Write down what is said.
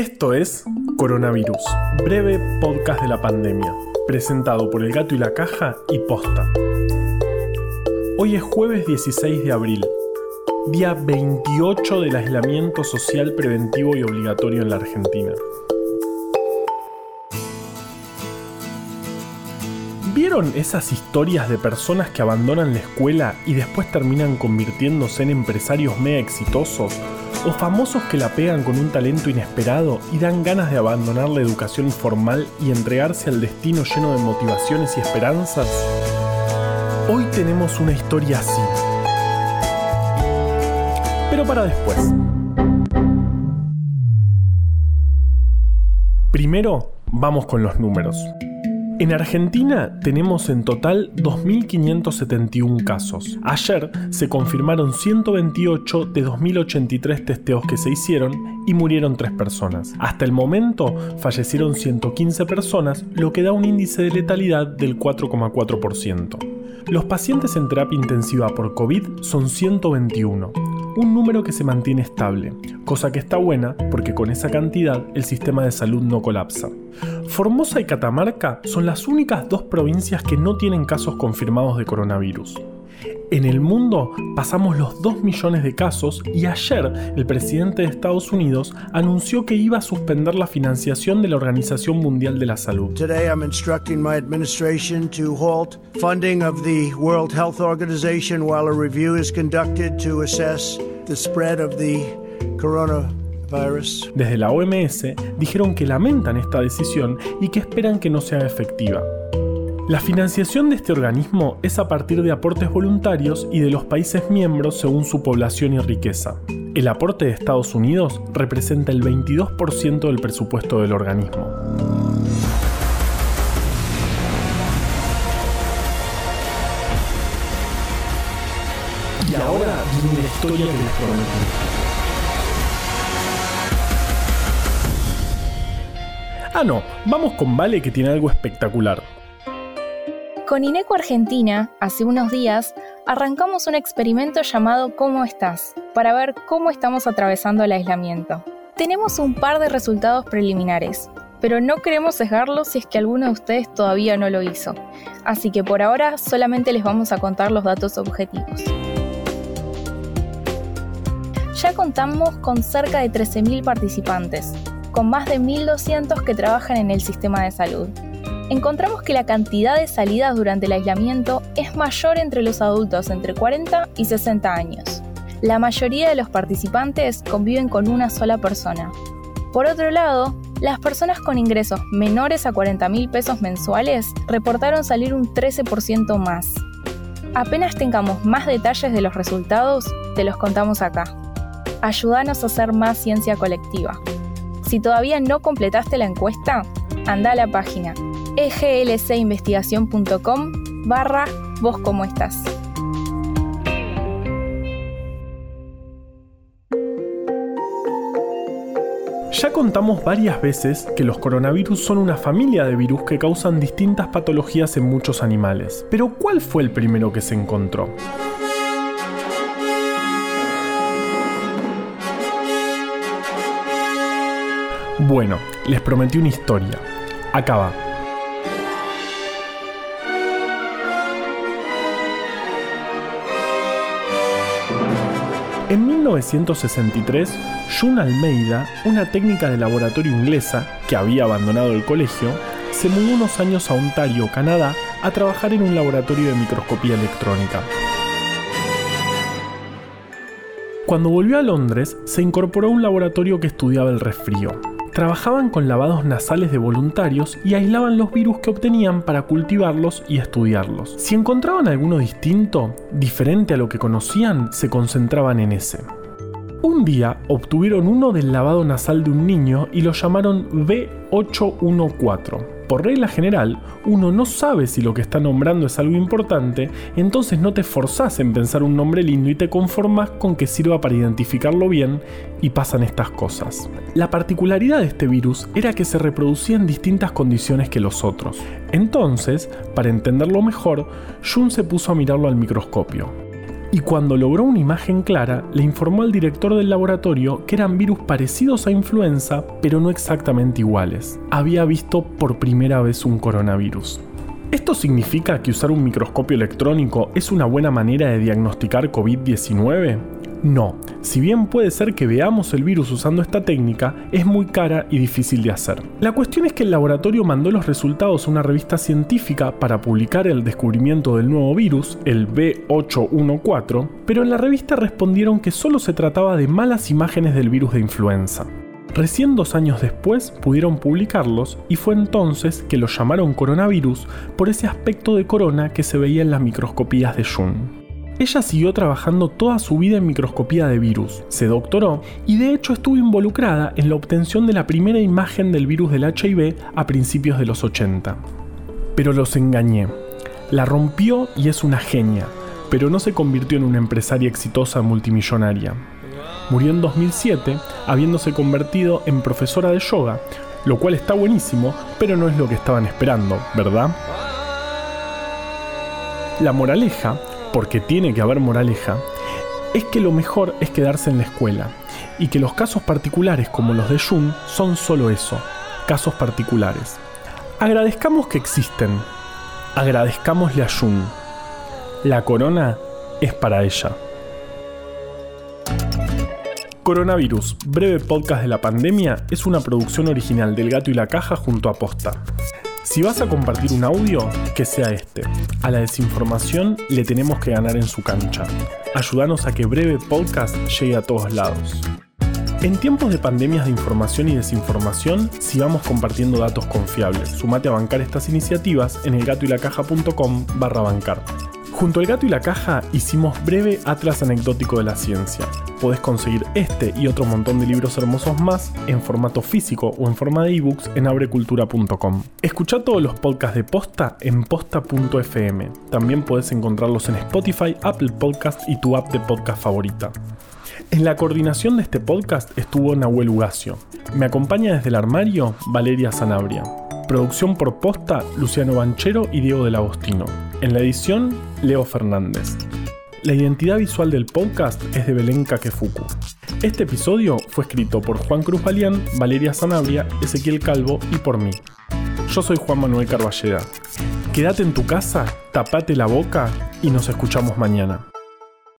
Esto es Coronavirus, breve podcast de la pandemia, presentado por El Gato y la Caja y Posta. Hoy es jueves 16 de abril, día 28 del aislamiento social preventivo y obligatorio en la Argentina. ¿Vieron esas historias de personas que abandonan la escuela y después terminan convirtiéndose en empresarios mega exitosos? ¿O famosos que la pegan con un talento inesperado y dan ganas de abandonar la educación formal y entregarse al destino lleno de motivaciones y esperanzas? Hoy tenemos una historia así. Pero para después. Primero, vamos con los números. En Argentina tenemos en total 2.571 casos. Ayer se confirmaron 128 de 2.083 testeos que se hicieron y murieron 3 personas. Hasta el momento fallecieron 115 personas, lo que da un índice de letalidad del 4,4%. Los pacientes en terapia intensiva por COVID son 121 un número que se mantiene estable, cosa que está buena porque con esa cantidad el sistema de salud no colapsa. Formosa y Catamarca son las únicas dos provincias que no tienen casos confirmados de coronavirus. En el mundo pasamos los 2 millones de casos y ayer el presidente de Estados Unidos anunció que iba a suspender la financiación de la Organización Mundial de la Salud. Today I'm instructing my administration to halt funding of the World Health Organization while a review is conducted to assess the spread of the coronavirus. Desde la OMS dijeron que lamentan esta decisión y que esperan que no sea efectiva. La financiación de este organismo es a partir de aportes voluntarios y de los países miembros según su población y riqueza. El aporte de Estados Unidos representa el 22% del presupuesto del organismo. Y ahora viene la historia que les prometí. Ah, no, vamos con Vale que tiene algo espectacular. Con INECO Argentina, hace unos días, arrancamos un experimento llamado ¿Cómo estás? para ver cómo estamos atravesando el aislamiento. Tenemos un par de resultados preliminares, pero no queremos sesgarlos si es que alguno de ustedes todavía no lo hizo. Así que por ahora solamente les vamos a contar los datos objetivos. Ya contamos con cerca de 13.000 participantes, con más de 1.200 que trabajan en el sistema de salud encontramos que la cantidad de salidas durante el aislamiento es mayor entre los adultos entre 40 y 60 años. La mayoría de los participantes conviven con una sola persona. Por otro lado, las personas con ingresos menores a 40 mil pesos mensuales reportaron salir un 13% más. Apenas tengamos más detalles de los resultados, te los contamos acá. Ayúdanos a hacer más ciencia colectiva. Si todavía no completaste la encuesta, anda a la página eglcinvestigación.com barra vos cómo estás. Ya contamos varias veces que los coronavirus son una familia de virus que causan distintas patologías en muchos animales. Pero ¿cuál fue el primero que se encontró? Bueno, les prometí una historia. Acaba. En 1963, June Almeida, una técnica de laboratorio inglesa que había abandonado el colegio, se mudó unos años a Ontario, Canadá, a trabajar en un laboratorio de microscopía electrónica. Cuando volvió a Londres, se incorporó a un laboratorio que estudiaba el resfrío trabajaban con lavados nasales de voluntarios y aislaban los virus que obtenían para cultivarlos y estudiarlos. Si encontraban alguno distinto, diferente a lo que conocían, se concentraban en ese. Un día obtuvieron uno del lavado nasal de un niño y lo llamaron B814 por regla general, uno no sabe si lo que está nombrando es algo importante, entonces no te forzás en pensar un nombre lindo y te conformas con que sirva para identificarlo bien y pasan estas cosas. La particularidad de este virus era que se reproducía en distintas condiciones que los otros. Entonces, para entenderlo mejor, Jun se puso a mirarlo al microscopio. Y cuando logró una imagen clara, le informó al director del laboratorio que eran virus parecidos a influenza, pero no exactamente iguales. Había visto por primera vez un coronavirus. ¿Esto significa que usar un microscopio electrónico es una buena manera de diagnosticar COVID-19? No, si bien puede ser que veamos el virus usando esta técnica, es muy cara y difícil de hacer. La cuestión es que el laboratorio mandó los resultados a una revista científica para publicar el descubrimiento del nuevo virus, el B814, pero en la revista respondieron que solo se trataba de malas imágenes del virus de influenza. Recién dos años después pudieron publicarlos y fue entonces que los llamaron coronavirus por ese aspecto de corona que se veía en las microscopías de Jun. Ella siguió trabajando toda su vida en microscopía de virus, se doctoró y de hecho estuvo involucrada en la obtención de la primera imagen del virus del HIV a principios de los 80. Pero los engañé. La rompió y es una genia, pero no se convirtió en una empresaria exitosa multimillonaria. Murió en 2007, habiéndose convertido en profesora de yoga, lo cual está buenísimo, pero no es lo que estaban esperando, ¿verdad? La moraleja porque tiene que haber moraleja, es que lo mejor es quedarse en la escuela y que los casos particulares como los de Jun son solo eso, casos particulares. Agradezcamos que existen, agradezcámosle a Jun. La corona es para ella. Coronavirus, breve podcast de la pandemia, es una producción original del Gato y la Caja junto a Posta. Si vas a compartir un audio, que sea este. A la desinformación le tenemos que ganar en su cancha. Ayúdanos a que Breve Podcast llegue a todos lados. En tiempos de pandemias de información y desinformación, sigamos compartiendo datos confiables. Sumate a bancar estas iniciativas en elgatoylacaja.com barra bancar. Junto al gato y la caja hicimos breve atlas anecdótico de la ciencia. Podés conseguir este y otro montón de libros hermosos más en formato físico o en forma de ebooks en abrecultura.com. Escucha todos los podcasts de Posta en posta.fm. También podés encontrarlos en Spotify, Apple Podcast y tu app de podcast favorita. En la coordinación de este podcast estuvo Nahuel Ugacio. Me acompaña desde el armario Valeria Sanabria. Producción por posta Luciano Banchero y Diego del Agostino. En la edición, Leo Fernández. La identidad visual del podcast es de Belén Kakefuku. Este episodio fue escrito por Juan Cruz Balián, Valeria Sanabria, Ezequiel Calvo y por mí. Yo soy Juan Manuel Carballeda. Quédate en tu casa, tapate la boca y nos escuchamos mañana.